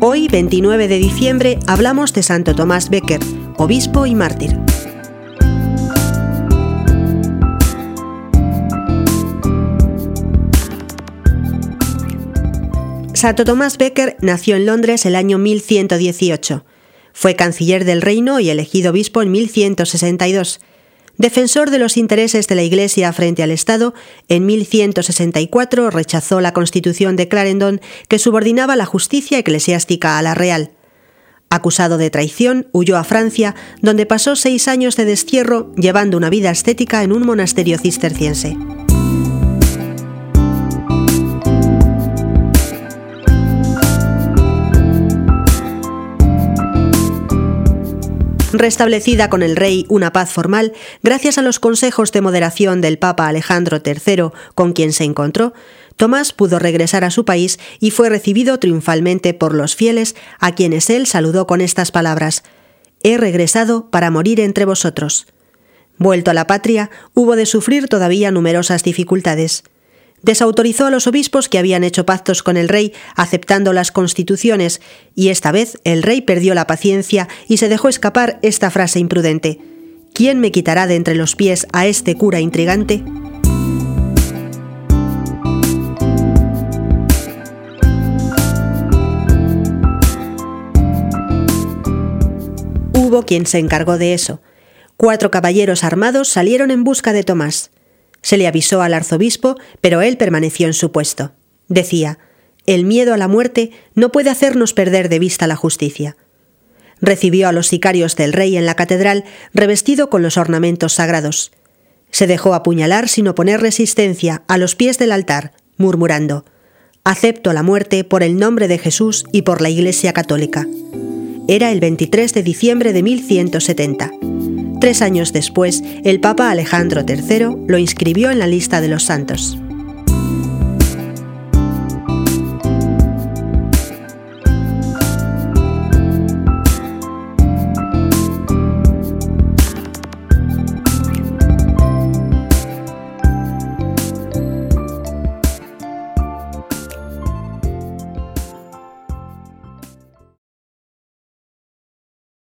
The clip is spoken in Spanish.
29 de diciembre, hablamos de Santo Tomás Becker, obispo y mártir. Santo Tomás Becker nació en Londres el año 1118. Fue canciller del reino y elegido obispo en 1162. Defensor de los intereses de la Iglesia frente al Estado, en 1164 rechazó la Constitución de Clarendon que subordinaba la justicia eclesiástica a la real. Acusado de traición, huyó a Francia, donde pasó seis años de destierro llevando una vida ascética en un monasterio cisterciense. Restablecida con el rey una paz formal, gracias a los consejos de moderación del Papa Alejandro III, con quien se encontró, Tomás pudo regresar a su país y fue recibido triunfalmente por los fieles, a quienes él saludó con estas palabras He regresado para morir entre vosotros. Vuelto a la patria, hubo de sufrir todavía numerosas dificultades desautorizó a los obispos que habían hecho pactos con el rey aceptando las constituciones, y esta vez el rey perdió la paciencia y se dejó escapar esta frase imprudente. ¿Quién me quitará de entre los pies a este cura intrigante? Hubo quien se encargó de eso. Cuatro caballeros armados salieron en busca de Tomás. Se le avisó al arzobispo, pero él permaneció en su puesto. Decía, el miedo a la muerte no puede hacernos perder de vista la justicia. Recibió a los sicarios del rey en la catedral, revestido con los ornamentos sagrados. Se dejó apuñalar sin oponer resistencia a los pies del altar, murmurando, Acepto la muerte por el nombre de Jesús y por la Iglesia Católica. Era el 23 de diciembre de 1170. Tres años después, el Papa Alejandro III lo inscribió en la lista de los santos.